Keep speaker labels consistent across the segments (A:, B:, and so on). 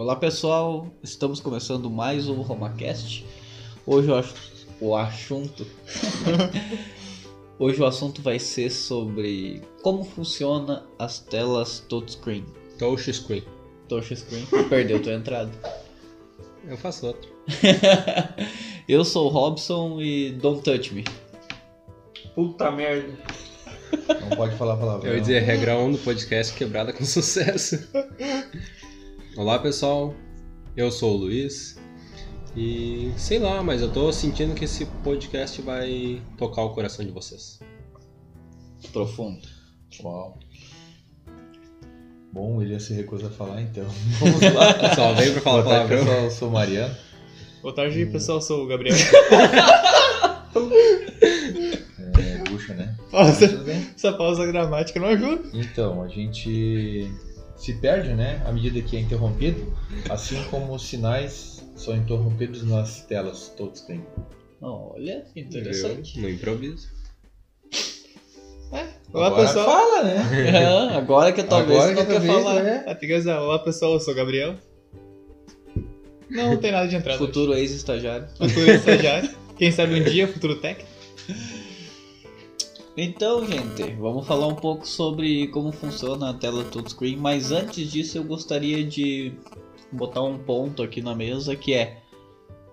A: Olá pessoal, estamos começando mais um RomaCast. Hoje o, ass- o assunto. Hoje o assunto vai ser sobre como funciona as telas touchscreen.
B: Touchscreen.
A: Touchscreen. Perdeu tua entrada.
B: Eu faço outro.
A: Eu sou o Robson e don't touch me.
C: Puta merda.
D: Não pode falar palavrão.
B: Eu ia dizer regra 1 do podcast quebrada com sucesso. Olá pessoal, eu sou o Luiz. E sei lá, mas eu tô sentindo que esse podcast vai tocar o coração de vocês.
A: Profundo.
D: Uau. Bom, William se recusa a falar, então. Vamos lá.
B: Só veio pra falar
D: Boa tarde,
B: palavrão.
D: pessoal. Eu sou o Mariano.
C: Boa tarde, pessoal. Eu sou o Gabriel.
D: É, bucha, né?
C: Pausa.
D: Tudo bem?
C: Essa pausa gramática não ajuda.
D: Então, a gente se perde, né? À medida que é interrompido. Assim como os sinais são interrompidos nas telas touchscreen.
A: Olha, interessante.
B: Eu, no improviso.
C: Olá,
D: Agora
C: pessoal.
D: fala, né?
A: Ah, Agora que talvez
D: Agora
A: não
D: que
A: quer
D: talvez,
A: falar.
D: né?
C: Tem que. Olá, pessoal. Eu sou o Gabriel. Não, não tem nada de entrada.
A: Futuro ex-estagiário.
C: Futuro estagiário. Quem sabe um dia, futuro técnico.
A: Então, gente, vamos falar um pouco sobre como funciona a tela touchscreen, mas antes disso eu gostaria de botar um ponto aqui na mesa que é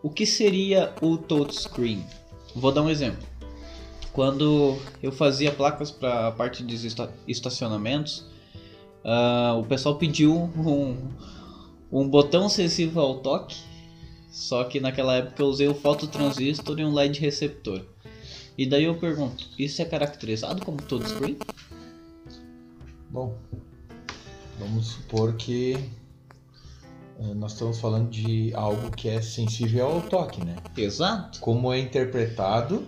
A: o que seria o touchscreen? Vou dar um exemplo. Quando eu fazia placas para a parte de esta- estacionamentos, ah, o pessoal pediu um, um botão sensível ao toque, só que naquela época eu usei o fototransistor e um LED receptor. E daí eu pergunto, isso é caracterizado como touchscreen?
D: Bom, vamos supor que eh, nós estamos falando de algo que é sensível ao toque, né?
A: Exato.
D: Como é interpretado,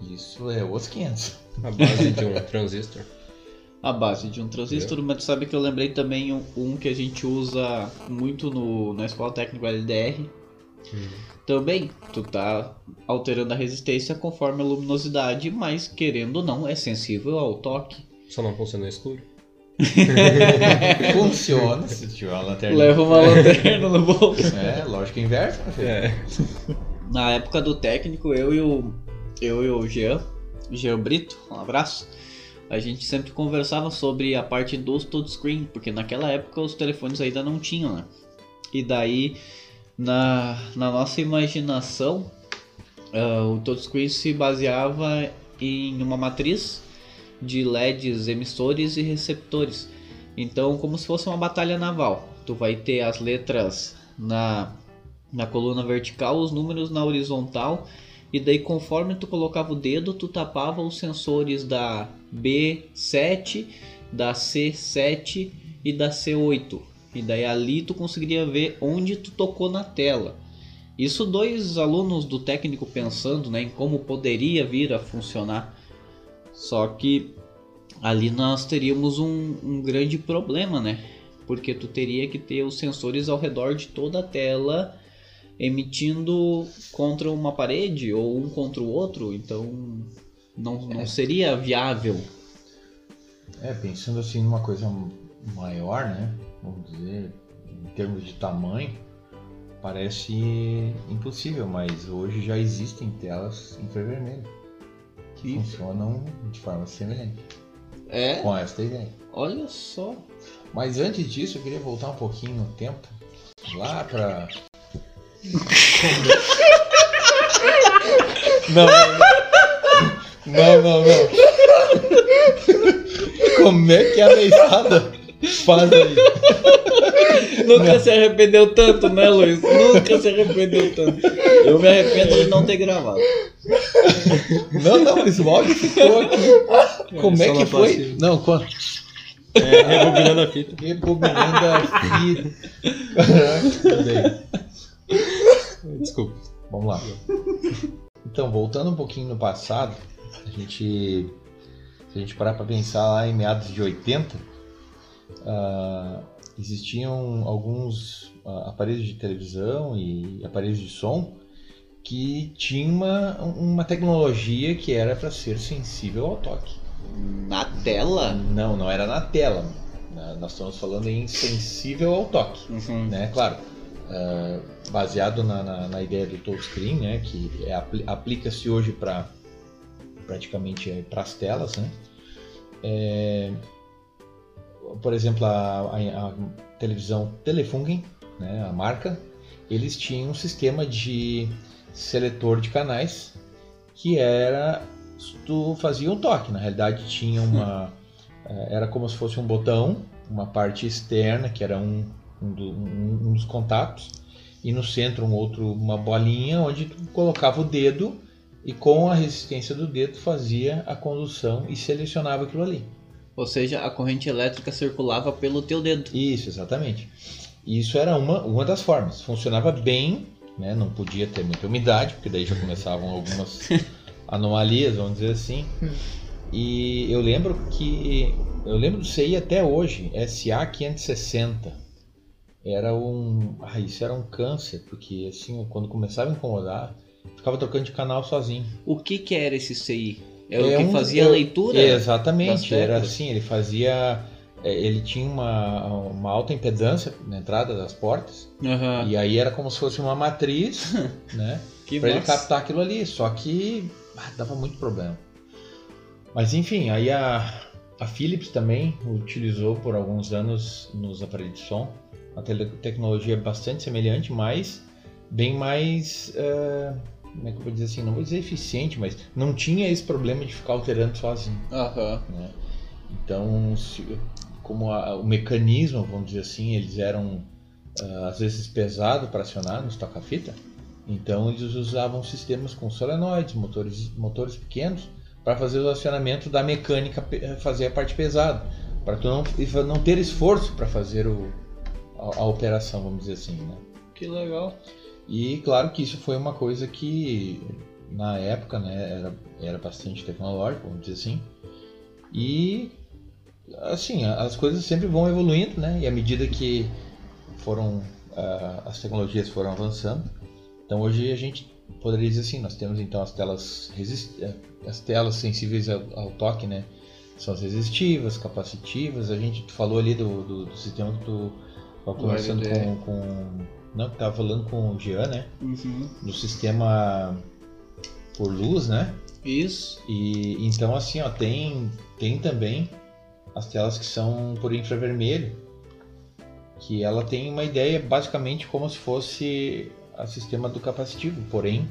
D: isso é os 500.
B: A base de um transistor.
A: A base de um transistor, mas tu sabe que eu lembrei também um, um que a gente usa muito no, na escola técnica LDR. Também, tu tá alterando a resistência conforme a luminosidade, mas querendo ou não, é sensível ao toque.
B: Só não funciona no escuro.
D: Funciona se tiver uma lanterna.
A: Leva uma lanterna no bolso.
D: É, lógica inversa, meu filho.
B: É.
A: Na época do técnico, eu e o, eu e o Jean, Jean Brito, um abraço, a gente sempre conversava sobre a parte dos touchscreen, porque naquela época os telefones ainda não tinham, né? E daí, na, na nossa imaginação, ah, o touchscreen se baseava em uma matriz de LEDs emissores e receptores. Então, como se fosse uma batalha naval. Tu vai ter as letras na na coluna vertical, os números na horizontal, e daí conforme tu colocava o dedo, tu tapava os sensores da B7, da C7 e da C8. E daí ali tu conseguiria ver onde tu tocou na tela. Isso dois alunos do técnico pensando né, em como poderia vir a funcionar. Só que ali nós teríamos um, um grande problema, né? Porque tu teria que ter os sensores ao redor de toda a tela emitindo contra uma parede ou um contra o outro, então não, não seria viável.
D: É, pensando assim numa coisa maior, né? Vamos dizer, em termos de tamanho, parece impossível, mas hoje já existem telas infravermelhas que funcionam de forma semelhante
A: É,
D: com esta ideia.
A: olha só.
D: Mas antes disso, eu queria voltar um pouquinho no tempo, lá pra. não, não, não, não. Como é que a meizada faz aí?
A: Nunca se arrependeu tanto, né, Luiz? Nunca se arrependeu tanto. Eu me arrependo de não ter gravado.
D: Não, não, mas o áudio ficou aqui. Como é que foi? Não, quando?
B: É, rebobinando a fita.
D: Rebobinando a fita. Caraca,
B: Desculpa.
D: Vamos lá. Então, voltando um pouquinho no passado, a gente, se a gente parar para pensar lá em meados de 80, ah, existiam alguns ah, aparelhos de televisão e aparelhos de som que tinham uma, uma tecnologia que era para ser sensível ao toque.
A: Na tela?
D: Não, não era na tela. Nós estamos falando em sensível ao toque,
A: Uhum.
D: né? Claro, ah, baseado na, na, na ideia do touchscreen, né? Que é, apli- aplica-se hoje para praticamente para as telas, né? É, por exemplo, a, a- a televisão Telefunken, né? A marca, eles tinham um sistema de seletor de canais que era tu fazia um toque, na realidade tinha uma eh, era como se fosse um botão, uma parte externa que era um, um, do- um- um dos contatos e no centro um outro uma bolinha onde tu colocava o dedo e com a resistência do dedo fazia a condução e selecionava aquilo ali.
A: Ou seja, a corrente elétrica circulava pelo teu dedo.
D: Isso, exatamente. Isso era uma, uma das formas. Funcionava bem, né? não podia ter muita umidade, porque daí já começavam algumas anomalias, vamos dizer assim. E eu lembro que. Eu lembro do CI até hoje, SA 560. Era um. Ah, isso era um câncer, porque assim, quando começava a incomodar, ficava trocando de canal sozinho.
A: O que que era esse CI? É, o
D: É
A: que
D: um-
A: fazia a
D: é-
A: leitura?
D: Exatamente, era assim, ele fazia. é, Ele tinha uma, uma alta impedância na entrada das portas,
A: Aham.
D: e aí era como se fosse uma matriz, né?
A: Que
D: Pra ele captar aquilo ali, só que ah, dava muito problema. Mas enfim, aí a, a Philips também utilizou por alguns anos nos aparelhos de som uma tecnologia bastante semelhante, mas bem mais. eh, como é que eu vou dizer assim? Não vou dizer eficiente, mas não tinha esse problema de ficar alterando sozinho.
A: Aham.
D: né? Então, se- como a- o mecanismo, vamos dizer assim, eles eram ah, às vezes pesado para acionar nos toca-fita, então eles usavam sistemas com solenoides, motores, motores pequenos, para fazer o acionamento da mecânica, fazer a parte pesada, para tu não, não ter esforço para fazer o, a, a operação, vamos dizer assim, né?
A: Que legal.
D: E claro que isso foi uma coisa que na época né, era, era bastante tecnológico, vamos dizer assim. E assim, as coisas sempre vão evoluindo, né? E à medida que foram ah, as tecnologias foram avançando, então hoje a gente poderia dizer assim, nós temos então as telas resist... eh, as telas sensíveis ao, ao toque, né? São as resistivas, capacitivas. A gente falou ali do, do, do sistema que tu estava conversando com, com não, que tava falando com o Jean, né?
A: Uhum.
D: do sistema por luz, né?
A: Isso.
D: E então assim, ó, tem tem também as telas que são por infravermelho, que ela tem uma ideia basicamente como se fosse o sistema do capacitivo, porém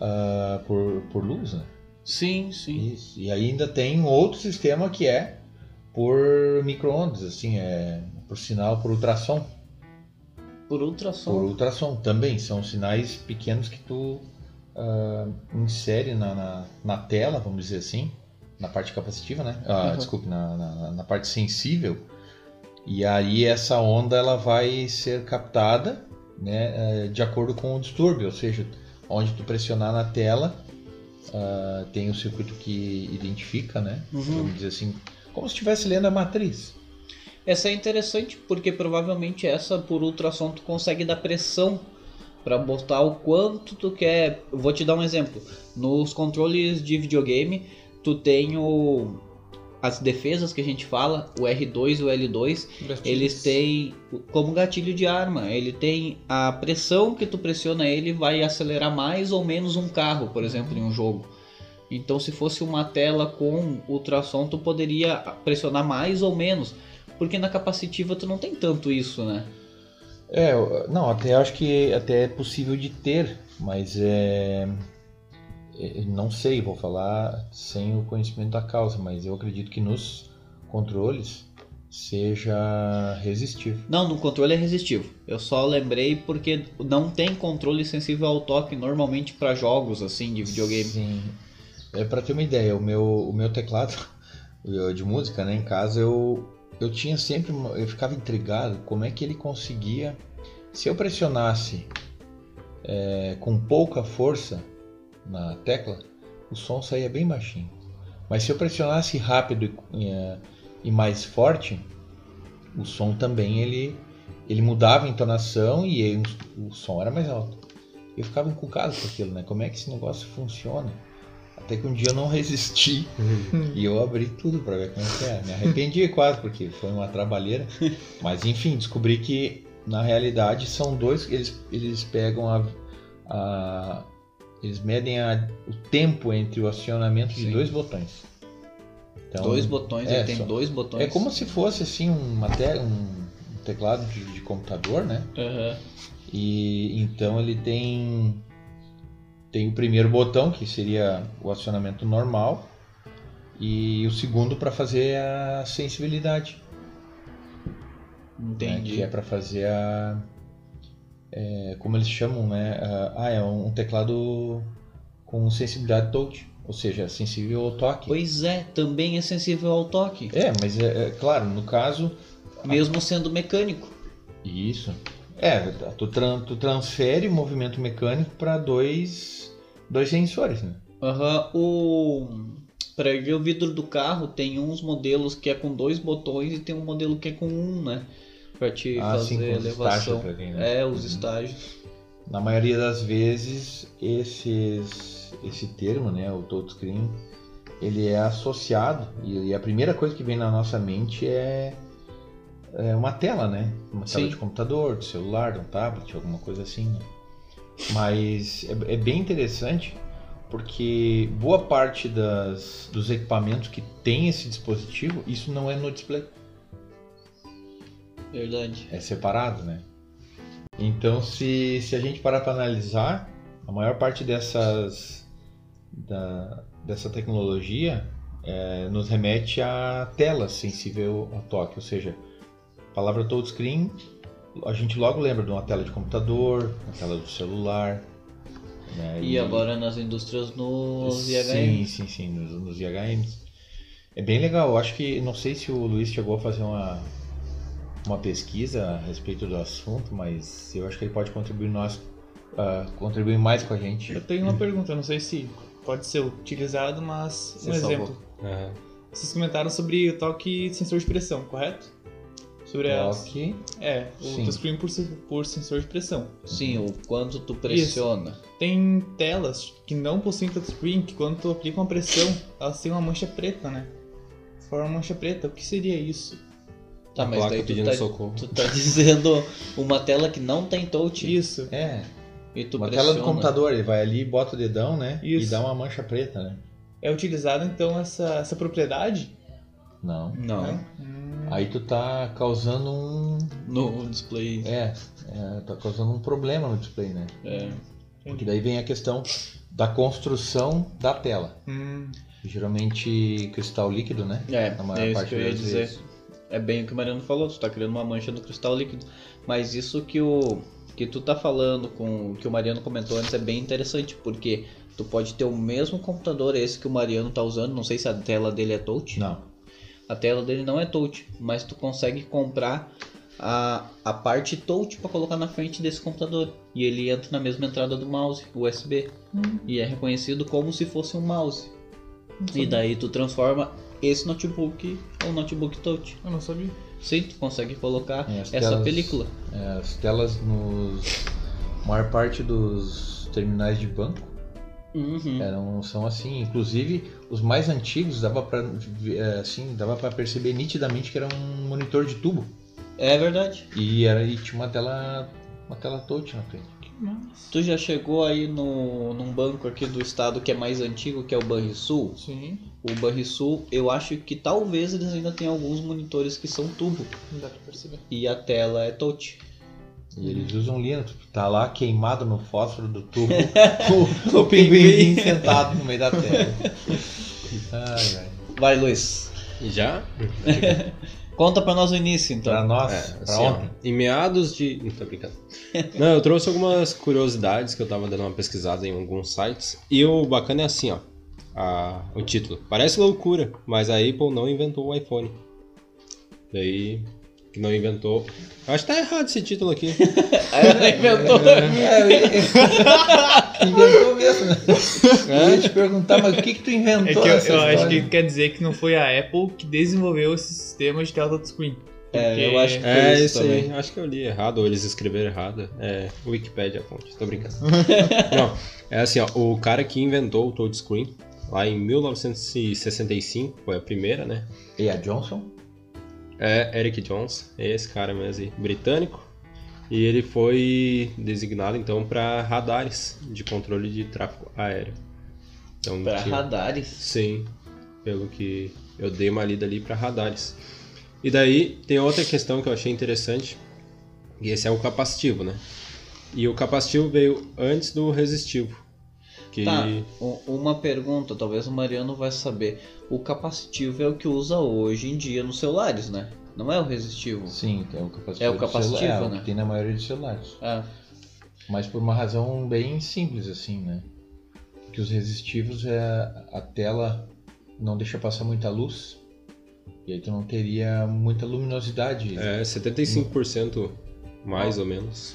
D: ah, por, por luz, né?
A: Sim, sim.
D: Isso. E ainda tem outro sistema que é por micro-ondas, assim, é por sinal por ultrassom.
A: Por ultrassom.
D: Por ultrassom também, são sinais pequenos que tu ah, insere na, na, na tela, vamos dizer assim, na parte capacitiva, né? Ah,
A: Uhum.
D: Desculpe, na, na, na parte sensível. E aí essa onda ela vai ser captada né, eh, de acordo com o distúrbio, ou seja, onde tu pressionar na tela, ah, tem o circuito que identifica, né?
A: Uhum.
D: Vamos dizer assim, como se estivesse lendo a matriz.
A: Essa é interessante porque provavelmente essa por ultrassom tu consegue dar pressão para botar o quanto tu quer. Vou te dar um exemplo. Nos controles de videogame, tu tem o as defesas que a gente fala, o R2 e o L2, eles têm como gatilho de arma, ele tem a pressão que tu pressiona ele vai acelerar mais ou menos um carro, por exemplo, em um jogo. Então, se fosse uma tela com ultrassom, tu poderia pressionar mais ou menos, porque na capacitiva tu não tem tanto isso, né?
D: É, não, até acho que até é possível de ter, mas é, é, não sei, vou falar sem o conhecimento da causa, mas eu acredito que nos controles seja resistivo.
A: Não, no controle é resistivo. Eu só lembrei porque não tem controle sensível ao toque normalmente para jogos assim de videogame.
D: Sim. É para ter uma ideia, o meu o meu teclado de música, né, em casa eu eu tinha sempre eu ficava intrigado como é que ele conseguia se eu pressionasse é, com pouca força na tecla, o som saía bem baixinho. Mas se eu pressionasse rápido e, é, e mais forte, o som também ele ele mudava a entonação e o som era mais alto. Eu ficava encucado com aquilo, né? Como é que esse negócio funciona? Até que um dia eu não resisti e eu abri tudo pra ver como é que é. Me arrependi quase, porque foi uma trabalheira. Mas enfim, descobri que na realidade são dois. Eles, eles pegam a. a- eles medem a- o tempo entre o acionamento de
A: Sim.
D: dois botões. Então,
A: dois botões,
D: é,
A: ele tem
D: só-
A: dois botões.
D: É como se fosse assim uma te- um teclado de, de computador, né?
A: Aham.
D: E então ele tem tem o primeiro botão que seria o acionamento normal e o segundo para fazer a sensibilidade, né?
A: Entendi.
D: que é para fazer a é, como eles chamam, né? a- ah, é um teclado com sensibilidade touch, ou seja, sensível ao toque.
A: Pois é, também é sensível ao toque.
D: É, mas é, é claro, no caso
A: Mesmo sendo mecânico.
D: Isso. É, tu, tran- tu transfere o movimento mecânico para dois, dois sensores, né?
A: Aham, o. Para erguer o vidro do carro, tem uns modelos que é com dois botões e tem um modelo que é com um, né? Pra te
D: Ah, sim,
A: fazer
D: os
A: elevação.
D: ali, né?
A: É, os
D: Uhum.
A: estágios.
D: Na maioria das vezes, esses, esse termo, né, o touchscreen, ele é associado e a primeira coisa que vem na nossa mente é, é uma tela, né? Uma tela
A: Sim.
D: de computador, de celular, de um tablet, alguma coisa assim, né? Mas é, é bem interessante porque boa parte das, dos equipamentos que tem esse dispositivo, isso não é no display.
A: Verdade.
D: é separado, né? Então, se, se a gente parar para analisar, a maior parte dessas da, dessa tecnologia é, nos remete a tela sensível ao toque, ou seja, palavra touchscreen, a gente logo lembra de uma tela de computador, uma tela do celular. né?
A: E agora nas indústrias nos
D: Sim,
A: IHM.
D: sim, sim, nos, nos IHMs. É bem legal. Eu acho que não sei se o Luiz chegou a fazer uma, uma pesquisa a respeito do assunto, mas eu acho que ele pode contribuir nós, ah, contribuir mais com a gente.
C: Eu tenho uma pergunta, não sei se pode ser utilizado, mas um
A: salvou.
C: exemplo.
B: Aham.
C: Vocês comentaram sobre o toque sensor de pressão, correto? Sobre a...
D: Toque.
C: É, o
D: Sim.
C: touchscreen por, por sensor de pressão.
A: Sim, o quanto tu pressiona.
C: Tem telas que não possuem touchscreen, que quando tu aplica uma pressão, elas têm uma mancha preta, né? Forma uma mancha preta. O que seria isso?
A: Tá,
B: A
A: mas
B: placa
A: daí tu
B: pedindo
A: tá,
B: socorro.
A: tu tá dizendo uma tela que não tem touch.
C: Isso.
D: É,
A: E tu
D: uma
A: pressiona.
D: tela do computador, ele vai ali, bota o dedão, né? E
C: Isso.
D: dá uma mancha preta, né?
C: É utilizada então essa, essa propriedade?
D: Não.
A: Não,
C: Né?
D: Aí tu tá causando um.
A: no display.
D: É, é, tá causando um problema no display, né?
A: É.
D: Porque daí vem a questão da construção da tela.
C: hum,
D: Geralmente cristal líquido, né?
A: É,
D: Na maior
A: é isso que eu ia dizer.
D: vezes.
A: É bem o que o Mariano falou, tu tá criando uma mancha no cristal líquido. Mas isso que o que tu tá falando com o que o Mariano comentou antes é bem interessante, porque tu pode ter o mesmo computador esse que o Mariano tá usando, não sei se a tela dele é touch.
D: Não.
A: A tela dele não é touch, mas tu consegue comprar a, a parte touch para colocar na frente desse computador. E ele entra na mesma entrada do mouse, USB. E é reconhecido como se fosse um mouse. E daí tu transforma esse notebook ou notebook touch.
C: eu não sabia.
A: Sim, tu consegue colocar
D: É, as
A: essa
D: telas-
A: película.
D: É, as telas nos. Maior parte dos terminais de banco
A: Uhum.
D: eram, são assim. Inclusive, os mais antigos dava pra, ver, é, assim, dava pra perceber nitidamente que era um monitor de tubo.
A: É verdade.
D: E, era, e tinha uma tela. Uma tela touch na frente.
C: Mas...
A: Tu já chegou aí no, num banco aqui do estado que é mais antigo, que é o Banrisul?
C: Sim,
A: O Banrisul, eu acho que talvez eles ainda tenham alguns monitores que são tubo.
C: não dá pra perceber.
A: E a tela é touch.
D: E eles usam Linux, tá lá queimado no fósforo do tubo, o, o pinguim sentado no meio da tela. Ai, ai.
A: Vai, Luiz.
B: E já?
A: Conta pra nós o início, então.
D: Pra nós,
B: É,
D: pra
B: assim, ó, em meados de. Não tô brincando. Não, eu trouxe algumas curiosidades que eu tava dando uma pesquisada em alguns sites. E o bacana é assim, ó. a- o título. Parece loucura, mas a Apple não inventou o iPhone. Daí. Que não inventou. Eu acho que tá errado esse título aqui.
A: Ela inventou.
D: É, eu ia- inventou mesmo, né?
B: É?
D: Eu ia te perguntar, mas o que que tu
C: É
D: inventou
C: que eu, eu acho que quer dizer que não foi a Apple que desenvolveu esse sistema de tela touchscreen.
A: É, eu acho que foi
B: É
A: isso
B: isso aí.
A: também.
B: Acho que eu li errado, ou eles escreveram errado. É, Wikipedia a fonte, tô brincando. Não, é assim, ó, o cara que inventou o touchscreen, lá em 1965, foi a primeira, né?
D: E a Johnson?
B: É Eric Jones, é esse cara mesmo, aí, britânico. E ele foi designado então para radares de controle de tráfego aéreo. Então,
A: Pra
B: tinha-
A: radares.
B: Sim, pelo que eu dei uma lida ali para radares. E daí tem outra questão que eu achei interessante, e esse é o capacitivo, né? E o capacitivo veio antes do resistivo. Que
A: Tá, uma pergunta, talvez o Mariano vai saber. O capacitivo é o que usa hoje em dia nos celulares, né? Não é o resistivo.
D: Sim, é o capacitivo.
A: É o capacitivo,
D: celular, é o
A: né?
D: que tem na maioria dos celulares.
A: É.
D: Mas por uma razão bem simples, assim, né? Porque os resistivos é a tela não deixa passar muita luz. E aí tu não teria muita luminosidade.
B: é 75% mais ou menos.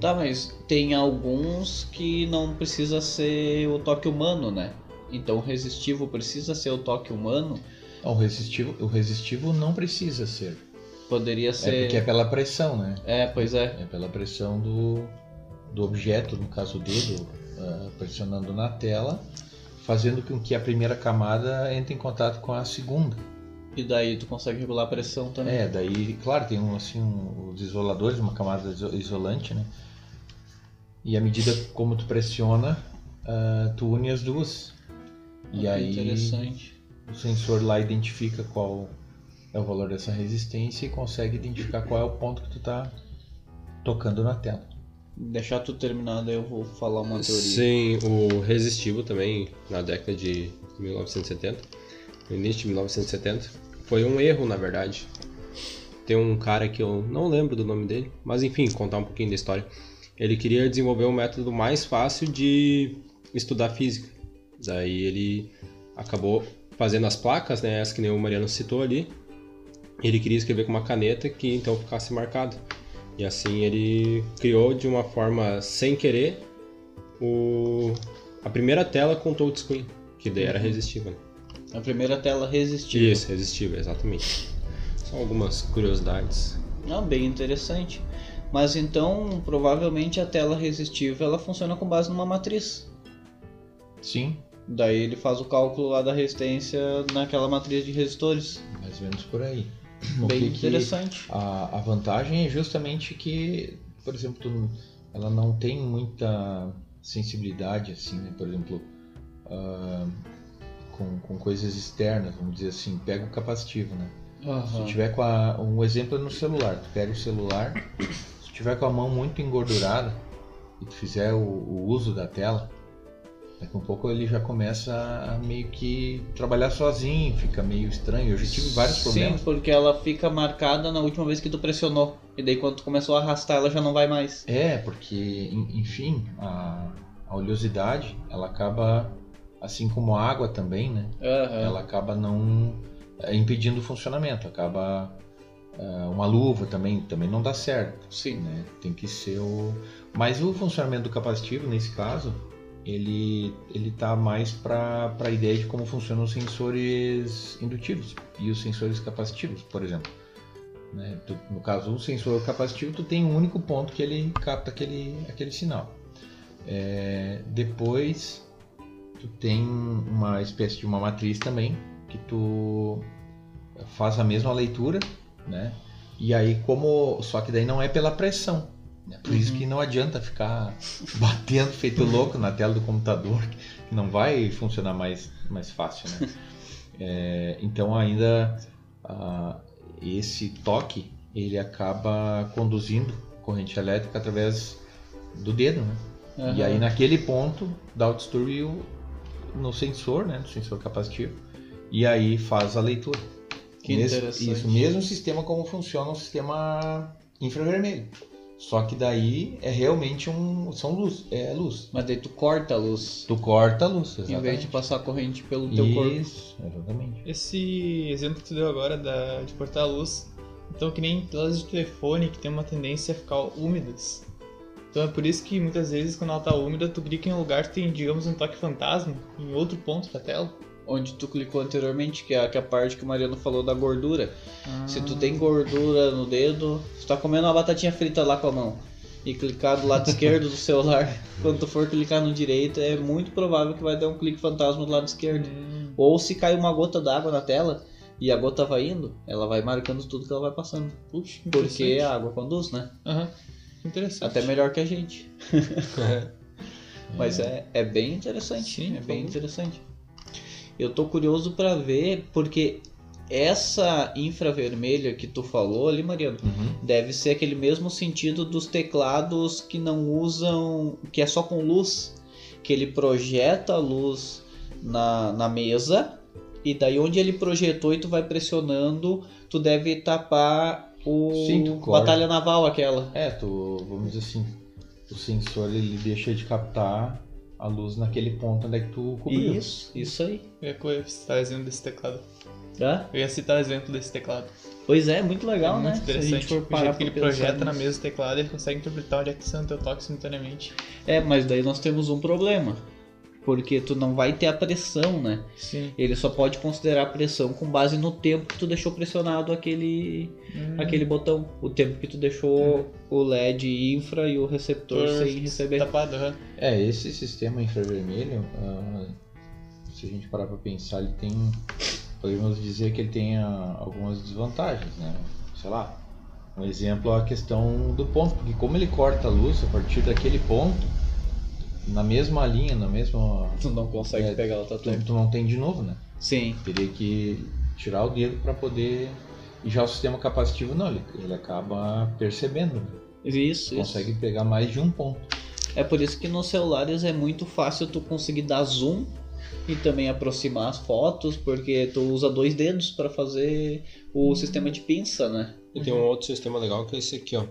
A: Tá, mas tem alguns que não precisa ser o toque humano, né? Então o resistivo precisa ser o toque humano.
D: O resistivo, o resistivo não precisa ser.
A: Poderia
D: É
A: ser.
D: porque é pela pressão, né?
A: É, pois é.
D: É pela pressão do, do objeto, no caso o dedo, ah, pressionando na tela, fazendo com que a primeira camada entre em contato com a segunda.
A: E daí tu consegue regular a pressão também.
D: É, daí, claro, tem um, assim, um, os isoladores, uma camada iso- isolante, né? E à medida como tu pressiona, ah, tu une as duas. E
A: Ah,
D: aí
A: Interessante.
D: o sensor lá identifica qual é o valor dessa resistência e consegue identificar qual é o ponto que tu tá tocando na tela.
A: Deixar tu terminar, daí eu vou falar uma teoria.
B: Sim, o resistivo também, na década de 1970, no início de 1970, foi um erro, na verdade. Tem um cara que eu não lembro do nome dele, mas enfim, contar um pouquinho da história. Ele queria desenvolver um método mais fácil de estudar física. Daí ele acabou fazendo as placas, né, as que nem o Mariano citou ali. Ele queria escrever com uma caneta que então ficasse marcado. E assim ele criou de uma forma sem querer o... a primeira tela com touchscreen, que daí era resistível. né?
A: A primeira tela resistiva.
B: Isso, resistível, exatamente. São algumas curiosidades.
A: Não, bem interessante. Mas então, provavelmente a tela resistível ela funciona com base numa matriz.
D: Sim,
A: Daí ele faz o cálculo lá da resistência naquela matriz de resistores.
D: mais ou menos por aí.
A: Bem interessante.
D: A, a vantagem é justamente que, por exemplo, ela não tem muita sensibilidade, assim, né? Por exemplo, ah, com, com coisas externas, vamos dizer assim, pega o capacitivo, né? Se tu
A: Aham.
D: tiver com a, um exemplo é no celular, tu pega o celular, se tiver com a mão muito engordurada e tu fizer o, o uso da tela, daqui a um pouco ele já começa a meio que trabalhar sozinho, fica meio estranho. Eu já tive vários problemas.
A: Sim, porque ela fica marcada na última vez que tu pressionou. E daí quando tu começou a arrastar, ela já não vai mais.
D: É, porque, en- enfim, a, a oleosidade, ela acaba, assim como a água também, né?
A: Aham.
D: Ela acaba não é, impedindo o funcionamento, acaba é, uma luva também, também não dá certo,
A: Sim.
D: né? Tem que ser o... Mas o funcionamento do capacitivo, nesse caso, ele, ele tá mais para a ideia de como funcionam os sensores indutivos e os sensores capacitivos, por exemplo. né? Tu- no caso, o sensor capacitivo, tu tem um único ponto que ele capta aquele, aquele sinal. É, depois, tu tem uma espécie de uma matriz também, que tu faz a mesma leitura, né? E aí, como. Só que daí não é pela pressão. né? Por isso
A: Uhum.
D: que não adianta ficar batendo feito louco na tela do computador, que não vai funcionar mais, mais fácil, né? É, então ainda ah, esse toque ele acaba conduzindo corrente elétrica através do dedo, né?
A: Aham.
D: E aí naquele ponto dá o distúrbio no sensor, né? No sensor capacitivo. E aí faz a leitura.
A: Que
D: Mesmo-
A: interessante.
D: Isso, mesmo sistema como funciona o sistema infravermelho. Só que daí é realmente um. São luz. É luz.
A: Mas daí tu corta a luz.
D: Tu corta a luz,
A: Em vez
D: exatamente.
A: de passar a corrente pelo teu corpo.
D: Isso, exatamente.
C: Esse exemplo que tu deu agora da, de cortar a luz, então que nem telas de telefone que tem uma tendência a ficar úmidas. Então é por isso que muitas vezes quando ela tá úmida, tu clica em um lugar que tem, digamos, um toque fantasma em outro ponto da tela.
A: Onde tu clicou anteriormente, que é a, que é a parte que o Mariano falou da gordura. Se
C: Ah.
A: tu tem gordura no dedo, tu tá comendo uma batatinha frita lá com a mão. e clicar do lado esquerdo do celular, quando tu for clicar no direito, é muito provável que vai dar um clique fantasma do lado esquerdo.
C: Hum,
A: Ou se cai uma gota d'água na tela e a gota vai indo, ela vai marcando tudo que ela vai passando.
C: puxa, que
A: Porque a água conduz, né?
C: Aham. Interessante.
A: Até melhor que a gente.
B: É.
A: Mas é, é bem interessante.
C: Sim,
A: é bem
C: favor.
A: interessante. Eu tô curioso pra ver, porque essa infravermelha que tu falou ali, Mariano,
D: Uhum.
A: deve ser aquele mesmo sentido dos teclados que não usam. que é só com luz. Que ele projeta a luz na, na mesa. E daí onde ele projetou e tu vai pressionando, tu deve tapar o
D: Sim.
A: Batalha Naval aquela.
D: É, tu, vamos dizer assim, o sensor ele deixa de captar a luz naquele ponto onde é que tu cobriu.
A: Isso, isso aí.
C: Eu ia citar exemplo desse teclado.
A: Tá?
C: Eu ia citar exemplo desse teclado.
A: Pois é, muito legal,
C: é
A: né?
C: muito interessante.
A: for
C: o
A: parar
C: jeito que ele projeta na mesa do teclado, ele consegue interpretar onde é que sendo teu toque simultaneamente.
A: É, mas daí nós temos um problema. Porque tu não vai ter a pressão, né?
C: Sim.
A: Ele só pode considerar a pressão com base no tempo que tu deixou pressionado aquele,
C: Hum.
A: aquele botão. O tempo que tu deixou o LED infra e o receptor sem receber.
C: Tapado, aham.
D: É, esse sistema infravermelho, ah, se a gente parar pra pensar, ele tem. Podemos dizer que ele tem ah, algumas desvantagens, né? Sei lá. Um exemplo é a questão do ponto, porque como ele corta a luz a partir daquele ponto, na mesma linha, na mesma.
A: Tu não consegue
D: É,
A: pegar outra
D: Tu,
A: tempo.
D: tu não tem de novo, né?
A: Sim.
D: Teria que tirar o dedo para poder. E já o sistema capacitivo não, ele, ele acaba percebendo, né?
A: Isso, isso.
D: consegue pegar mais de um ponto.
A: É por isso que nos celulares é muito fácil tu conseguir dar zoom e também aproximar as fotos, porque tu usa dois dedos para fazer o sistema de pinça, né?
B: E tem um outro sistema legal que é esse aqui, ó.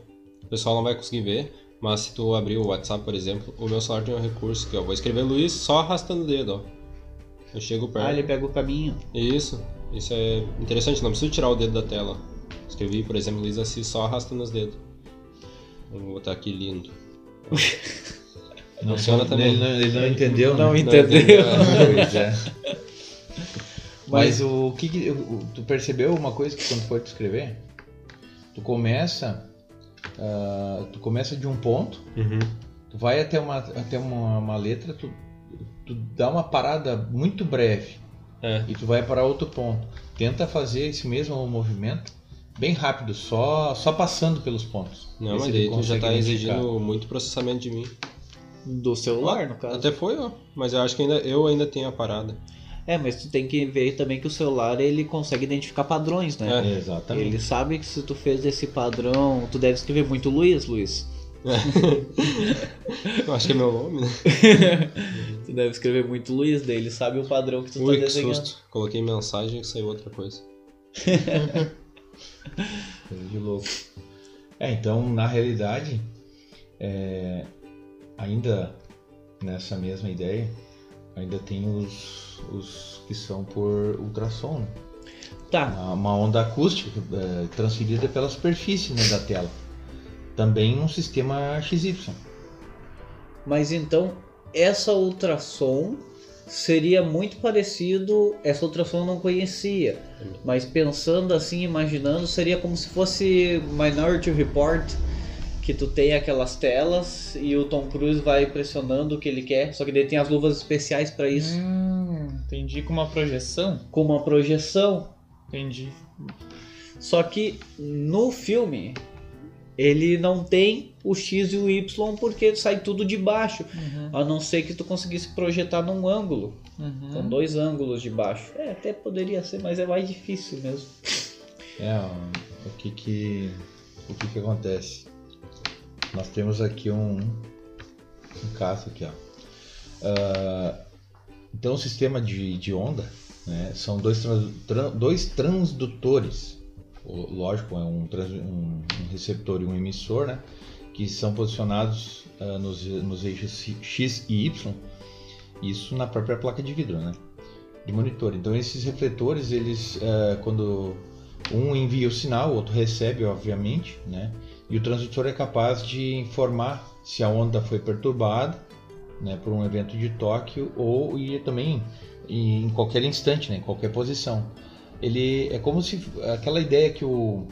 B: O pessoal não vai conseguir ver, mas se tu abrir o WhatsApp, por exemplo, o meu celular tem um recurso que, ó, vou escrever Luiz só arrastando o dedo, ó. Eu chego perto.
A: Ah, ele pega o caminho.
B: Isso, isso é interessante, não preciso tirar o dedo da tela. Escrevi, por exemplo, Luiz Assis só arrastando os dedos. Vou botar aqui lindo.
D: Não,
B: Funciona também.
D: Ele não, ele não entendeu,
A: Não
D: né?
A: entendeu.
D: Pois é.
A: Mas-
D: Mas o que, que- o- tu percebeu uma coisa que quando for te escrever? Tu começa ah, tu começa de um ponto,
B: Uhum.
D: tu vai até uma até uma, uma letra, tu, tu dá uma parada muito breve
B: É.
D: e tu vai para outro ponto. Tenta fazer esse mesmo movimento bem rápido, só só passando pelos pontos.
B: Não, mas
D: ele
B: daí tu já tá
D: identificar.
B: exigindo muito processamento de mim.
A: Do celular, no caso.
B: Até foi, ó. Mas eu acho que ainda, eu ainda tenho a parada.
A: É, mas tu tem que ver também que o celular ele consegue identificar padrões, né?
B: É.
D: Exatamente.
A: Ele sabe que se tu fez esse padrão, tu deve escrever muito Luiz, Luiz.
B: Eu acho que é meu nome, né?
A: Tu deve escrever muito Luiz, daí ele sabe o padrão que tu
B: Ui,
A: tá
B: que
A: desenhando.
B: susto. Coloquei mensagem e saiu outra coisa.
D: Coisa de louco. É, então, na realidade, é, ainda nessa mesma ideia, ainda tem os, os que são por ultrassom. né?
A: Tá,
D: Uma, uma onda acústica é, transferida pela superfície né, da tela. Também um sistema XY.
A: mas então essa ultrassom seria muito parecido. Essa ultrassom eu não conhecia, mas pensando assim, imaginando, seria como se fosse Minority Report. Que tu tem aquelas telas e o Tom Cruise vai pressionando o que ele quer, só que daí tem as luvas especiais pra isso,
C: Hum, entendi com uma projeção.
A: com uma projeção.
C: Entendi.
A: Só que no filme ele não tem o X e o Y porque sai tudo de baixo.
C: Uhum.
A: A não ser que tu conseguisse projetar num ângulo.
C: Uhum.
A: Com dois ângulos de baixo. É, até poderia ser, mas é mais difícil mesmo.
D: É, o que que, o que que acontece? Nós temos aqui um, um caso aqui, ó. Ah, então, o sistema de, de onda né, são dois, dois transdutores. Lógico, é um, um- um receptor e um emissor, né? Que são posicionados ah, nos, nos eixos X e Y. Isso na própria placa de vidro, né? De monitor. Então, esses refletores, eles, ah, quando um envia o sinal, o outro recebe, obviamente, né? E o transdutor é capaz de informar se a onda foi perturbada, né, por um evento de toque ou e também em qualquer instante, né, em qualquer posição. Ele é como se aquela ideia que o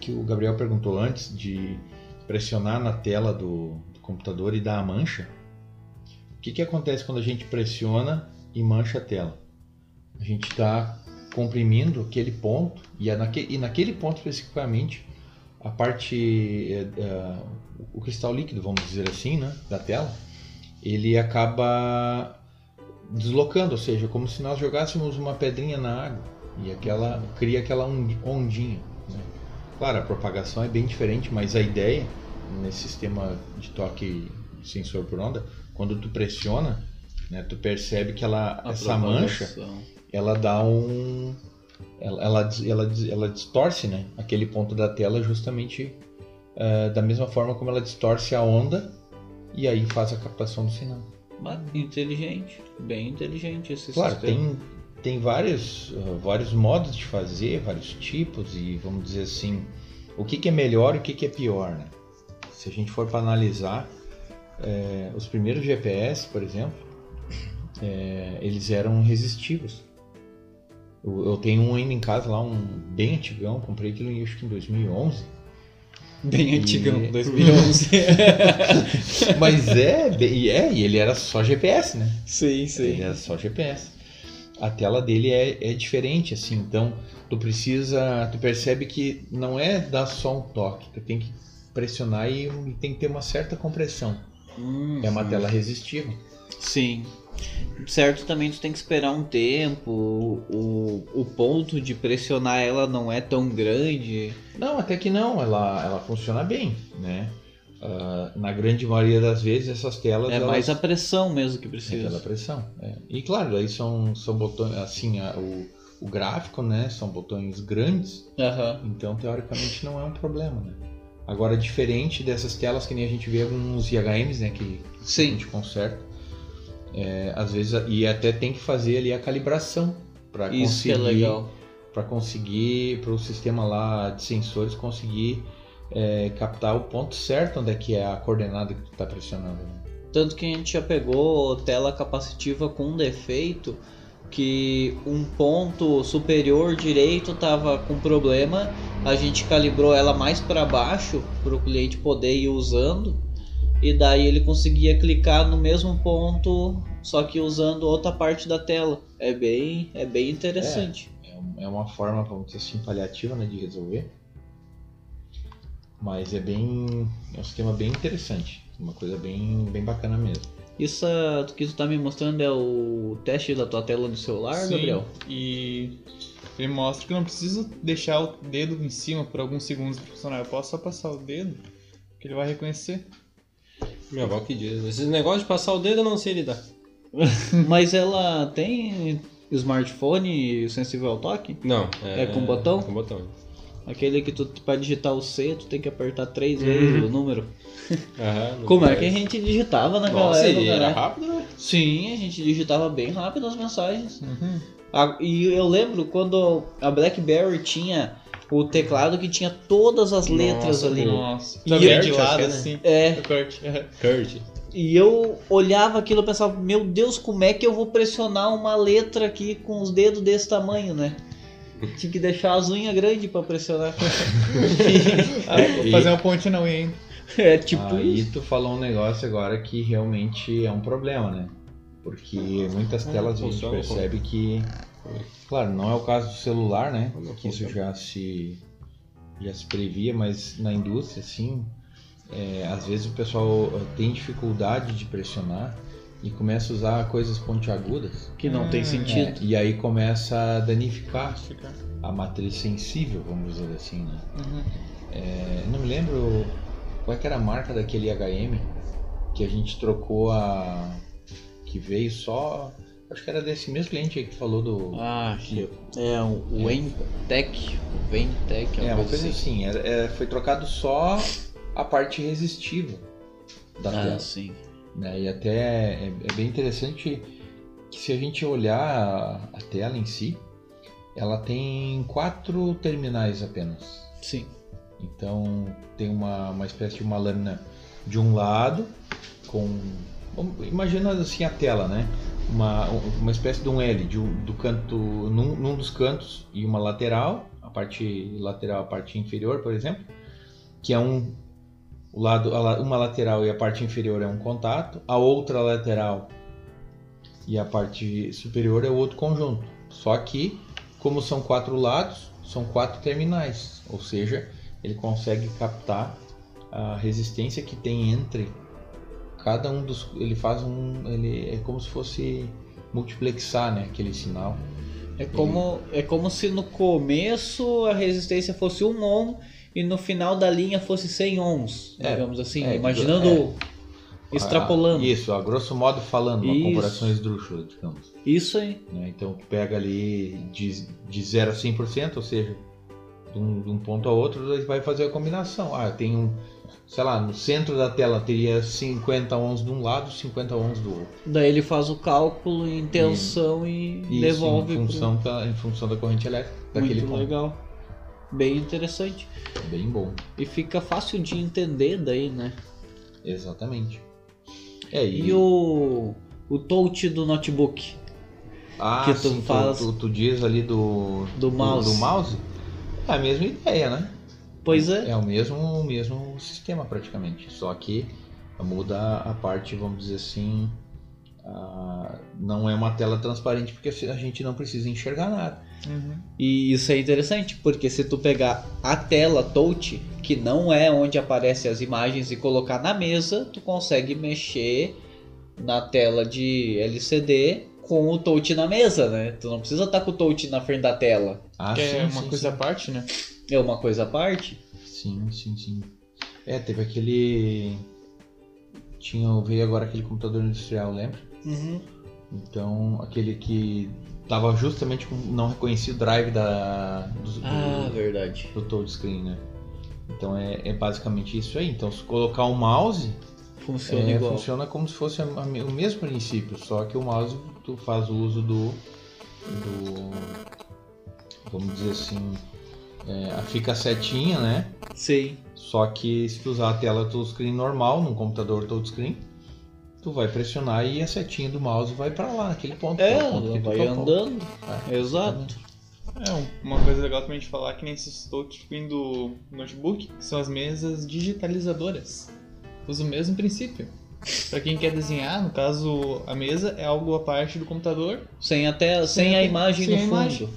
D: que o Gabriel perguntou antes de pressionar na tela do, do computador e dar a mancha, o que, que acontece quando a gente pressiona e mancha a tela? A gente está comprimindo aquele ponto e, é naque, e naquele ponto especificamente a parte é, o cristal líquido vamos dizer assim né da tela ele acaba deslocando ou seja como se nós jogássemos uma pedrinha na água e aquela cria aquela ondinha né? claro a propagação é bem diferente mas a ideia nesse sistema de toque sensor por onda quando tu pressiona né tu percebe que ela
A: A
D: essa mancha ela dá um ela, ela, ela, ela distorce né, aquele ponto da tela justamente eh, da mesma forma como ela distorce a onda e aí faz a captação do sinal.
A: Mas inteligente, bem inteligente esse
D: Claro,
A: sistema.
D: tem, tem vários, eh, vários modos de fazer, vários tipos e vamos dizer assim, o que, que é melhor e o que, que é pior. Né? Se a gente for para analisar, eh, os primeiros GPS, por exemplo, eh, eles eram resistivos. Eu, eu tenho um ainda em casa lá, um bem antigão, comprei aquilo em, acho que em 2011.
A: Bem
D: E-
A: antigão, 2011.
D: Mas é, bem- é, e ele era só GPS, né?
A: sim,
D: Ele é só GPS. A tela dele é, é diferente, assim, então tu precisa, tu percebe que não é dar só um toque, tu tem que pressionar e, e tem que ter uma certa compressão.
A: Hum,
D: É uma tela resistiva.
A: Sim. Certo, também tu tem que esperar um tempo, o, o ponto de pressionar ela não é tão grande.
D: Não, até que não, ela, ela funciona bem, né? Ah, na grande maioria das vezes essas telas
A: É
D: elas-
A: mais a pressão mesmo que
D: É
A: precisa.
D: pressão. é. E claro, aí são, são botões, assim, a- o, o gráfico, né? São botões grandes,
A: Aham.
D: então teoricamente não é um problema, né? Agora, diferente dessas telas que nem a gente vê alguns IHMs, né? Que a
A: Sim.
D: gente conserta, é, às vezes, e até tem que fazer ali a calibração para
A: é
D: conseguir,
A: legal.
D: para conseguir, para o sistema lá de sensores conseguir é, captar o ponto certo onde é que é a coordenada que tu está pressionando. Né?
A: Tanto que a gente já pegou tela capacitiva com defeito que um ponto superior direito tava com problema, a gente calibrou ela mais para baixo para o cliente poder ir usando e daí ele conseguia clicar no mesmo ponto, só que usando outra parte da tela. É bem, é bem interessante.
D: É um- É uma forma, vamos dizer assim, paliativa né, de resolver. Mas é bem. É um sistema bem interessante. Uma coisa bem, bem bacana mesmo.
A: Isso ah, que tu tá me mostrando é o teste da tua tela do celular,
C: Sim,
A: Gabriel?
C: E ele mostra que eu não preciso deixar o dedo em cima por alguns segundos para funcionar. Eu posso só passar o dedo que ele vai reconhecer.
B: Minha avó que diz. Esse negócio de passar o dedo eu não sei lidar.
A: Mas ela tem smartphone sensível ao toque?
B: Não.
A: É com botão?
B: Com botão.
A: Aquele que tu, pra digitar o C, tu tem que apertar três vezes o número.
B: Aham,
A: Como é que a gente digitava naquela
B: Nossa,
A: época,
B: e era
A: né?
B: rápido, né?
A: Sim, a gente digitava bem rápido as mensagens.
C: Uhum.
A: A- E eu lembro quando a BlackBerry tinha o teclado que tinha todas as letras
B: Nossa,
A: ali.
C: Nossa.
A: E eu-
C: bem de
B: Kurt,
C: lado
B: é, né?
C: assim.
A: É,
C: O Kurt.
B: Kurt.
A: e eu olhava aquilo e pensava, meu Deus, como é que eu vou pressionar uma letra aqui com os dedos desse tamanho, né? Tinha que deixar as unhas grandes pra pressionar.
C: Ah, vou fazer uma ponte na unha ainda.
A: é tipo
D: Aí
A: isso.
D: tu falou um negócio agora que realmente é um problema, né? Porque muitas
B: Ah,
D: telas a gente percebe que. Claro, não é o caso do celular, né? Que isso já se, já se previa, mas na indústria, assim, é, às vezes o pessoal eh, tem dificuldade de pressionar e começa a usar coisas pontiagudas.
A: Que não tem
C: Hum,
A: sentido.
D: É, e aí começa a danificar
C: Fica.
D: a matriz sensível, vamos dizer assim, né?
C: Uhum.
D: É, não me lembro qual é que era a marca daquele HM que a gente trocou a. que veio só. Acho que era desse mesmo cliente aí que falou do.
A: Ah, que é o o Entec, o Ventec,
D: é,
A: uma
D: uma
A: coisa assim.
D: assim, era- é, foi trocado só a parte resistiva da
A: Ah,
D: tela.
A: sim.
D: né? E até é, é bem interessante que se a gente olhar a, a tela em si, ela tem quatro terminais apenas.
A: Sim.
D: Então tem uma, uma espécie de uma lâmina de um lado com. Imagina assim a tela, né? Uma, uma espécie de um L de um- do canto, num, num dos cantos e uma lateral, a parte lateral, a parte inferior, por exemplo, que é um, o lado, a uma lateral e a parte inferior é um contato, a outra lateral e a parte superior é outro conjunto. Só que, como são quatro lados, são quatro terminais, ou seja, ele consegue captar a resistência que tem entre cada um dos. Ele faz um. Ele é como se fosse multiplexar né, aquele sinal.
A: É como, é como se no começo a resistência fosse 1 ohm e no final da linha fosse 100 ohms,
D: É,
A: digamos assim,
D: é,
A: imaginando,
D: é.
A: extrapolando.
D: Isso, a grosso modo falando, uma
A: Isso.
D: comparação esdrúxula, digamos.
A: Isso aí.
D: né? Então pega ali de, de 0 a 100%, ou seja, de um, de um ponto a outro, vai fazer a combinação. Ah, tem um, sei lá, no centro da tela teria 50 ohms de um lado, 50 ohms do outro.
A: Daí ele faz o cálculo em tensão e
D: Isso,
A: devolve
D: em
A: pro-
D: função, da, em função da corrente elétrica daquele
A: Muito
D: ponto.
A: legal. Bem interessante.
D: Bem bom,
A: E fica fácil de entender daí, né?
D: exatamente. É, e,
A: E o, o touch do notebook,
D: ah,
A: que tu
D: sim,
A: faz-
D: tu, tu diz ali do,
A: do mouse.
D: do mouse, é a mesma ideia, né?
A: Pois é.
D: É o mesmo, o mesmo sistema praticamente, só que muda a parte, vamos dizer assim, a- não é uma tela transparente porque a gente não precisa enxergar nada.
C: Uhum.
A: E isso é interessante, porque se tu pegar a tela touch, que não é onde aparecem as imagens, e colocar na mesa, tu consegue mexer na tela de LCD com o touch na mesa, né? Tu não precisa estar com o touch na frente da tela.
D: Ah,
C: que é
D: sim,
C: uma
D: sim,
C: coisa à
D: sim.
C: parte, né?
A: É uma coisa à parte.
D: Sim, sim, sim. É, teve aquele. Tinha, veio agora aquele computador industrial, lembra? Então, aquele que tava justamente com. não reconhecia o drive da, do,
A: Ah,
D: do,
A: verdade.
D: do touchscreen, né? Então é, é basicamente isso aí. Então, se colocar um mouse,
A: Funciona
D: É,
A: igual.
D: funciona como se fosse a- a o mesmo princípio, só que o mouse tu faz o uso do, do vamos dizer assim, é, fica a setinha, né?
A: Sim.
D: Só que se tu usar a tela touchscreen normal, num computador touchscreen, tu vai pressionar e a setinha do mouse vai para lá, naquele ponto. que
A: É,
D: ponto
A: vai andando.
D: É,
A: Exato.
C: É, um- uma coisa legal também de falar que nem esses touchscreen do notebook são as mesas digitalizadoras. Usa o mesmo princípio. Pra quem quer desenhar, no caso, a mesa é algo à parte do computador.
A: Sem, até, sem,
C: Sem
A: a
C: a-
A: imagem
C: sem
A: no
C: a
A: fundo.
C: imagem.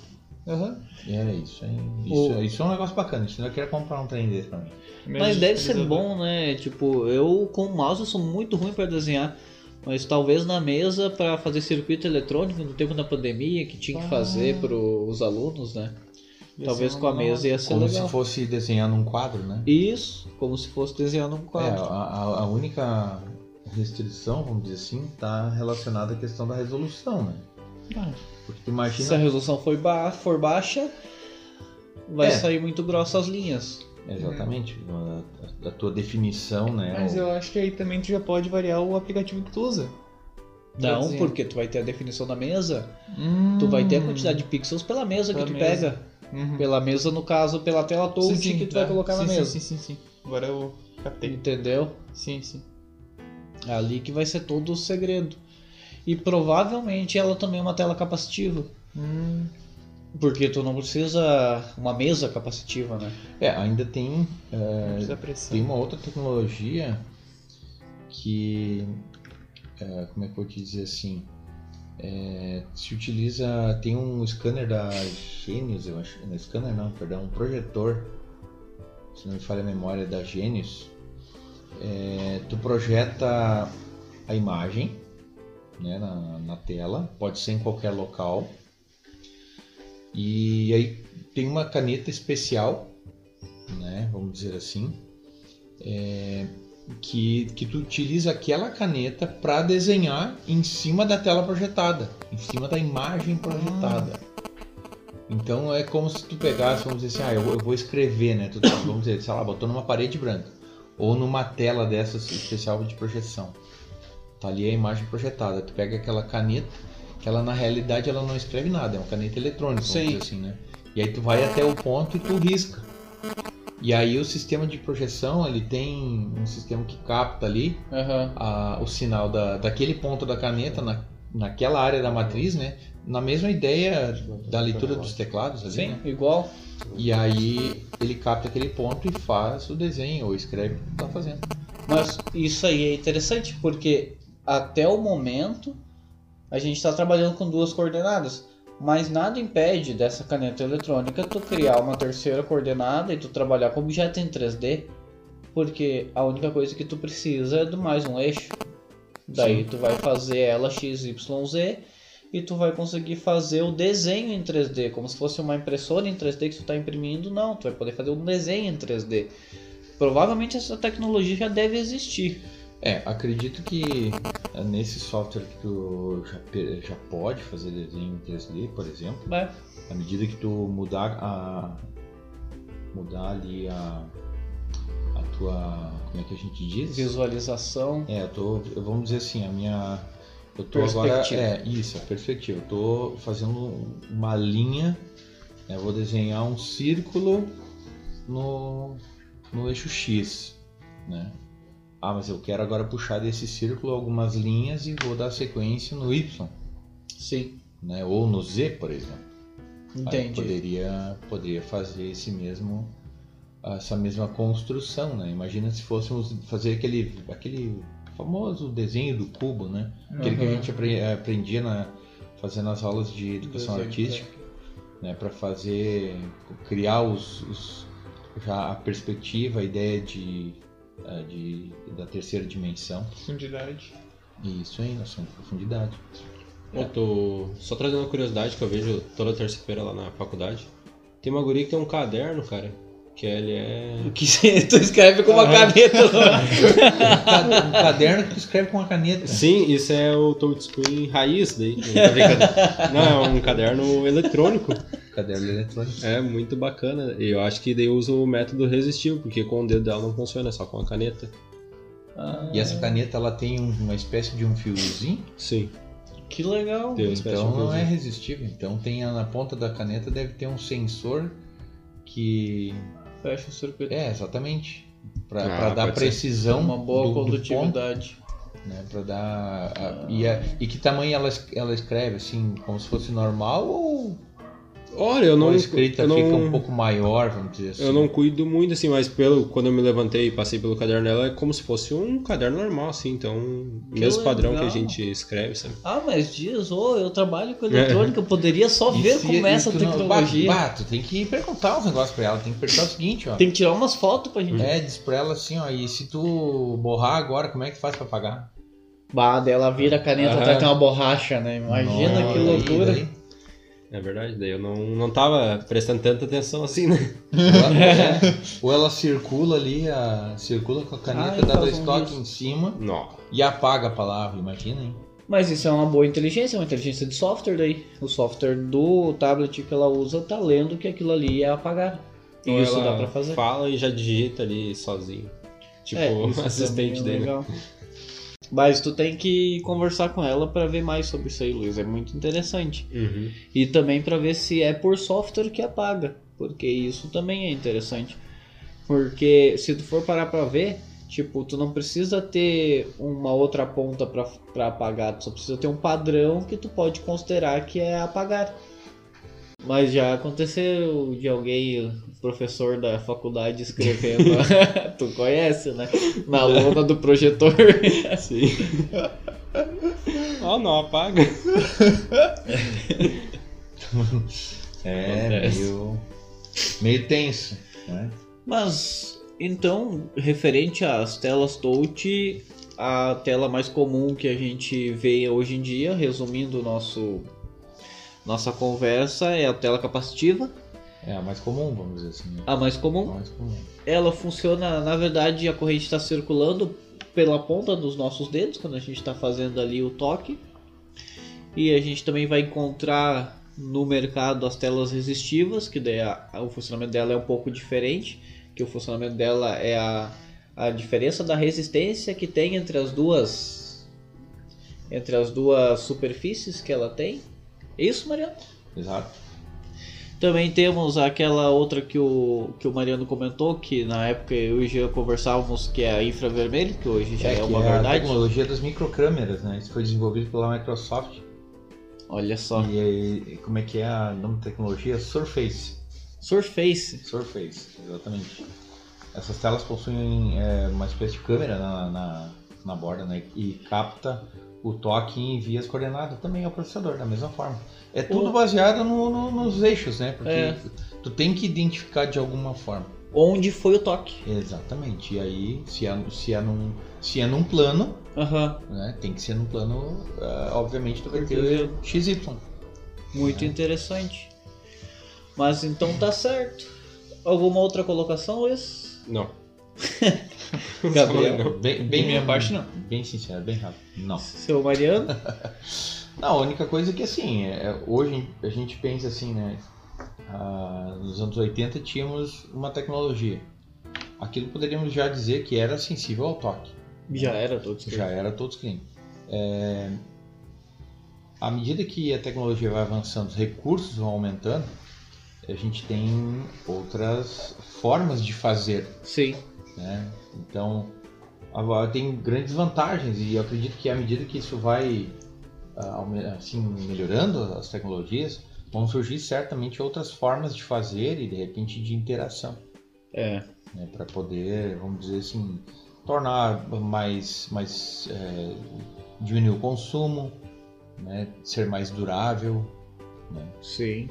C: Aham.
D: É isso, aí. Isso,
A: O-
D: isso é um negócio bacana. Isso eu quero comprar um trem desse pra mim.
A: Mas deve ser bom, né? Tipo, eu com o mouse eu sou muito ruim para desenhar. Mas talvez na mesa para fazer circuito eletrônico no tempo da pandemia que tinha que
C: Ah.
A: fazer para os alunos, né?
C: Ia
A: Talvez com a mesa ia ser
D: Como
A: legal.
D: se fosse desenhar num quadro, né?
A: Isso, como se fosse desenhar num
D: É,
A: quadro.
D: a, a- a única restrição, vamos dizer assim, está relacionada à questão da resolução, né?
C: Ah,
D: Porque imagina.
A: Se a resolução for, ba for baixa, vai
D: É.
A: sair muito grossa as linhas.
D: Exatamente, a, a tua definição, né?
C: Mas
D: o-
C: eu acho que aí também tu já pode variar o aplicativo que tu usa.
A: Não, porque tu vai ter a definição da mesa, tu vai ter a quantidade de pixels pela mesa que
C: Hum. Pela
A: tu
C: mesa.
A: pega.
C: Uhum.
A: Pela mesa, no caso, pela tela touch
C: Sim, sim,
A: que tu vai
C: tá.
A: colocar na
C: Sim,
A: mesa.
C: Sim, sim, sim, sim. Agora eu captei.
A: Entendeu?
C: Sim, sim.
A: É Ali que vai ser todo o segredo. E provavelmente ela também é uma tela capacitiva.
C: Hum,
A: Porque tu não precisa uma mesa capacitiva, né?
D: É, ainda tem,
C: pressão.
D: tem uma outra tecnologia que. é, como é que eu vou te dizer assim? É, se utiliza. Tem um scanner da Genius, eu acho. Não, scanner não, perdão, um projetor. Se não me falha a memória, da Genius. É, tu projeta a imagem né, na, na tela, pode ser em qualquer local. E aí tem uma caneta especial, né, vamos dizer assim, é, que, que tu utiliza aquela caneta para desenhar em cima da tela projetada, em cima da imagem projetada. Então é como se tu pegasse, vamos dizer assim, ah, eu, eu vou escrever, né? Tu, vamos dizer, sei lá, botou numa parede branca ou numa tela dessas especial de projeção. Tá ali a imagem projetada. Tu pega aquela caneta, que ela na realidade ela não escreve nada, é uma caneta eletrônica,
A: Sim.
D: assim, né? E aí tu vai até o ponto e tu risca. E aí o sistema de projeção, ele tem um sistema que capta ali
A: Aham.
D: a- o sinal da, daquele ponto da caneta na, naquela área da matriz, né? na mesma ideia da leitura dos teclados ali,
C: Sim,
D: né?
C: igual.
D: E aí ele capta aquele ponto e faz o desenho ou escreve o que tá fazendo.
A: Mas isso aí é interessante porque até o momento a gente está trabalhando com duas coordenadas. Mas nada impede dessa caneta eletrônica tu criar uma terceira coordenada e tu trabalhar com objeto em 3D. Porque a única coisa que tu precisa é de mais um eixo. Daí tu vai fazer ela XYZ e tu vai conseguir fazer o desenho em 3D, como se fosse uma impressora em 3D que tu está imprimindo. Não, tu vai poder fazer um desenho em 3D. Provavelmente essa tecnologia já deve existir.
D: É, acredito que é, nesse software que tu já, já pode fazer desenho em 3D, por exemplo,
A: né?
D: à medida que tu mudar a mudar ali a a tua como é que a gente diz?
A: Visualização.
D: É, eu tô, vamos dizer assim, a minha eu tô agora é isso, a perspectiva. Eu tô fazendo uma linha, né, eu vou desenhar um círculo no no eixo X, né? Ah, mas eu quero agora puxar desse círculo algumas linhas e vou dar sequência no Y,
A: Sim,
D: né? Ou no Z, por exemplo. Aí
A: entendi.
D: poderia, poderia fazer esse mesmo, essa mesma construção, né? Imagina se fôssemos fazer aquele, aquele famoso desenho do cubo, né? Aquele que a
A: Uhum.
D: gente apre- aprendia na, fazendo as aulas de educação
A: Desenho,
D: artística, né? Para fazer, criar os, os- já a perspectiva, a ideia de, eh, de da terceira dimensão.
C: Profundidade.
D: Isso aí, noção de profundidade.
B: Eu tô só trazendo uma curiosidade que eu vejo toda terça-feira lá na faculdade. Tem uma guria que tem um caderno, cara, que ele é...
A: O que tu escreve com uma
B: Ah.
A: caneta.
D: Um caderno que tu escreve com uma caneta.
B: Sim, isso é o touchscreen raiz daí. Não, é um caderno eletrônico.
D: Caderno eletrônico.
B: É muito bacana. E eu acho que daí usa o método resistivo, porque com o dedo dela não funciona, é só com a caneta.
D: E essa caneta ela tem um- uma espécie de um fiozinho,
B: Sim.
A: Que legal.
B: Tem
D: então não é resistível. Então tem na ponta da caneta deve ter um sensor que
A: Fecha o circuito.
D: é exatamente para
B: Ah,
D: dar
B: pode ser.
D: precisão
A: Uma boa
D: do- do
A: condutividade.
D: ponto, né? Para dar a- e, a- e que tamanho ela, ela escreve assim, como se fosse normal ou,
B: Olha, eu não.
D: a escrita
B: eu não,
D: fica um pouco maior, vamos dizer assim.
B: Eu não cuido muito assim, mas pelo, quando eu me levantei e passei pelo caderno dela, é como se fosse um caderno normal, assim. Então, mesmo padrão que a
A: legal.
B: gente escreve, sabe?
A: Ah, mas diz, ô, eu trabalho com eletrônica, eu poderia só
D: E
A: ver
D: se-
A: como é essa
D: tu não-
A: tecnologia.
D: Bah, bah, tu tem que perguntar uns negócios pra ela, tem que perguntar o seguinte, ó.
A: Tem que tirar umas fotos pra gente.
D: É, diz pra ela assim, ó, e se tu borrar agora, como é que tu faz pra pagar?
A: Bah, dela vira a caneta
B: Aham.
A: até tem uma borracha, né? Imagina
D: Nossa,
A: que
D: daí-
A: loucura.
D: daí-
B: É verdade, daí eu não, não tava prestando tanta atenção assim, né?
D: Ou ela, é, ou ela circula ali, a, circula com a caneta,
A: Ai,
D: dá dois toques em cima
B: Não.
D: e apaga a palavra, imagina, hein?
A: Mas isso é uma boa inteligência, uma inteligência de software daí. O software do tablet que ela usa tá lendo que aquilo ali é apagar. E isso
B: ela
A: dá pra fazer.
B: Fala e já digita ali sozinho. Tipo,
A: É,
B: assistente
A: é
B: dele.
A: legal. Mas tu tem que conversar com ela pra ver mais sobre isso aí, Luiz. É muito interessante.
B: Uhum.
A: E também pra ver se é por software que apaga, porque isso também é interessante. Porque se tu for parar pra ver, tipo, tu não precisa ter uma outra ponta pra apagar, tu só precisa ter um padrão que tu pode considerar que é apagar. Mas já aconteceu de alguém, professor da faculdade, escrevendo. tu conhece, né? Na lona do projetor.
B: Sim. oh, não, apaga.
D: É,
A: Acontece.
D: meio, meio tenso, né?
A: Mas então, referente às telas touch, a tela mais comum que a gente vê hoje em dia, resumindo o nosso nossa conversa, é a tela capacitiva.
D: É a mais comum, vamos dizer assim. né?
A: A mais
D: A
A: comum,
D: mais comum.
A: ela funciona, na verdade, a corrente está circulando pela ponta dos nossos dedos quando a gente está fazendo ali o toque. E a gente também vai encontrar no mercado as telas resistivas, que daí a- o funcionamento dela é um pouco diferente, que o funcionamento dela é a, a diferença da resistência que tem entre as duas entre as duas superfícies que ela tem. É Isso, Mariano?
D: Exato.
A: Também temos aquela outra que o, que o Mariano comentou, que na época eu e o Jean conversávamos, que é a infravermelho, que hoje já é,
D: que
A: uma
D: é a
A: verdade.
D: tecnologia das microcâmeras, né? Isso foi desenvolvido pela Microsoft.
A: Olha só.
D: E aí, como é que é a nome da tecnologia? Surface.
A: Surface.
D: Surface, exatamente. Essas telas possuem é, uma espécie de câmera na, na, na borda, né? E capta o toque e envia as coordenadas também ao processador, da mesma forma. É tudo baseado no- no- nos eixos, né? Porque
A: É.
D: tu tem que identificar de alguma forma.
A: Onde foi o toque?
D: Exatamente. E aí, se é, se é, num, se é num plano,
A: Aham.
D: né? Tem que ser num plano, ah, obviamente, tu vai ter. XY.
A: Muito interessante. Mas então tá certo. Alguma outra colocação, Luiz?
B: Não.
A: Gabriel?
B: Não.
D: Bem,
C: De minha parte, não.
D: Bem sincero, bem rápido. Não.
A: Seu Mariano?
D: Não, a única coisa é que assim, é, hoje a gente pensa assim, né? ah, nos anos 80 tínhamos uma tecnologia. Aquilo poderíamos já dizer que era sensível ao toque.
A: Já era todo
D: Já era touchscreen. É, à medida que a tecnologia vai avançando, os recursos vão aumentando, a gente tem outras formas de fazer
A: Sim.
D: Né? Então, agora tem grandes vantagens e eu acredito que à medida que isso vai ah, assim melhorando as tecnologias, vão surgir certamente outras formas de fazer e de repente de interação,
A: É.
D: né? Para poder, vamos dizer assim, tornar mais, mais é, diminuir o consumo, né? Ser mais durável.
A: Sim.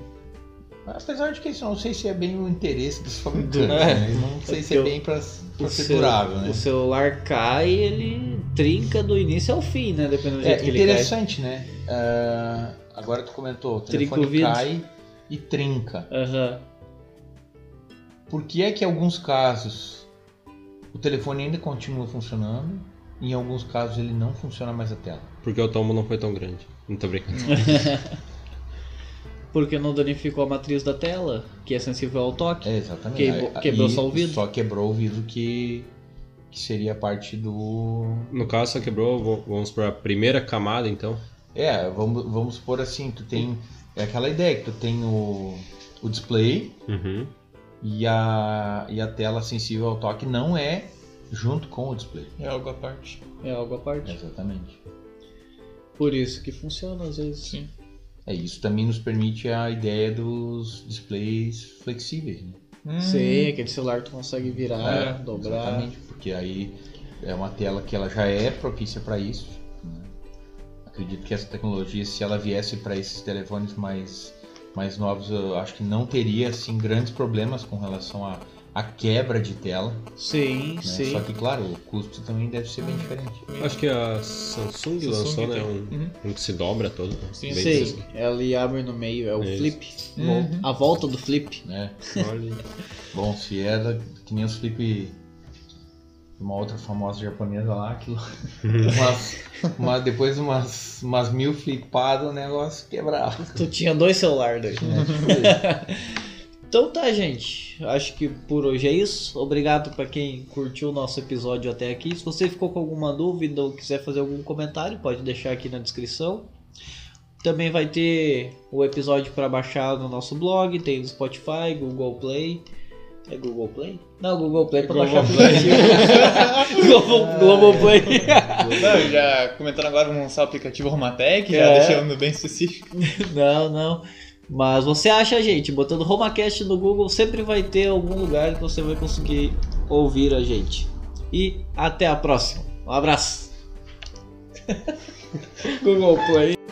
D: Apesar de que isso eu não sei se é bem o interesse dos fabricantes,
A: É.
D: né? Não sei se é bem para ser durável, né?
A: o celular cai e ele trinca do início ao fim, né? Dependendo do jeito
D: É
A: que ele cai.
D: interessante, né? Ah, agora tu comentou, o telefone
A: vidro.
D: cai e trinca.
A: Aham.
D: Por que é que em alguns casos o telefone ainda continua funcionando e em alguns casos ele não funciona mais a tela?
B: Porque o tombo não foi tão grande. Não tô brincando.
A: Porque não danificou a matriz da tela, que é sensível ao toque.
D: É, exatamente.
A: Quebrou-
D: aí
A: só o vidro?
D: Só quebrou o vidro que, que seria parte do...
B: No caso, só quebrou, vamos para a primeira camada, então.
D: É, vamos, vamos supor assim, tu tem... É aquela ideia que tu tem o, o display
B: Uhum.
D: e a, e a tela sensível ao toque não é junto com o display.
C: É algo à parte.
A: É algo à parte.
D: Exatamente.
A: Por isso que funciona às vezes.
C: Sim.
D: É, isso também nos permite a ideia dos displays flexíveis. Né?
C: Hum,
A: Sim, aquele celular tu consegue virar,
D: É,
A: dobrar.
D: Exatamente, porque aí é uma tela que ela já é propícia para isso. né? Acredito que essa tecnologia, se ela viesse para esses telefones mais, mais novos, eu acho que não teria assim grandes problemas com relação à à quebra de tela.
A: Sim,
D: né?
A: sim.
D: Só que, claro, o custo também deve ser bem diferente.
B: Acho que a Samsung,
C: Samsung
B: lançou, né? Um,
C: Uhum.
B: um que se dobra todo. né?
C: Sim,
B: assim.
A: ela abre no meio, é o
B: Isso.
A: flip.
C: Uhum.
A: A volta do flip.
B: Olha.
D: Bom, se era que nem os flip de uma outra famosa japonesa lá, aquilo. umas, uma- depois umas, umas mil flipadas, o negócio quebrava.
A: Tu tinha dois celulares daí.
D: Né?
A: Então tá, gente. Acho que por hoje é isso. Obrigado pra quem curtiu o nosso episódio até aqui. Se você ficou com alguma dúvida ou quiser fazer algum comentário, pode deixar aqui na descrição. Também vai ter o episódio para baixar no nosso blog, tem no Spotify, Google Play. É Google Play? Não, Google Play para baixar aplicativo. Globo, Globoplay.
C: Não, já comentando agora, vamos lançar o aplicativo Romatec, já
A: É.
C: deixando bem específico.
A: Não, não. Mas você acha, gente, botando RomaCast no Google, sempre vai ter algum lugar que você vai conseguir ouvir a gente. E até a próxima. Um abraço. Google Play.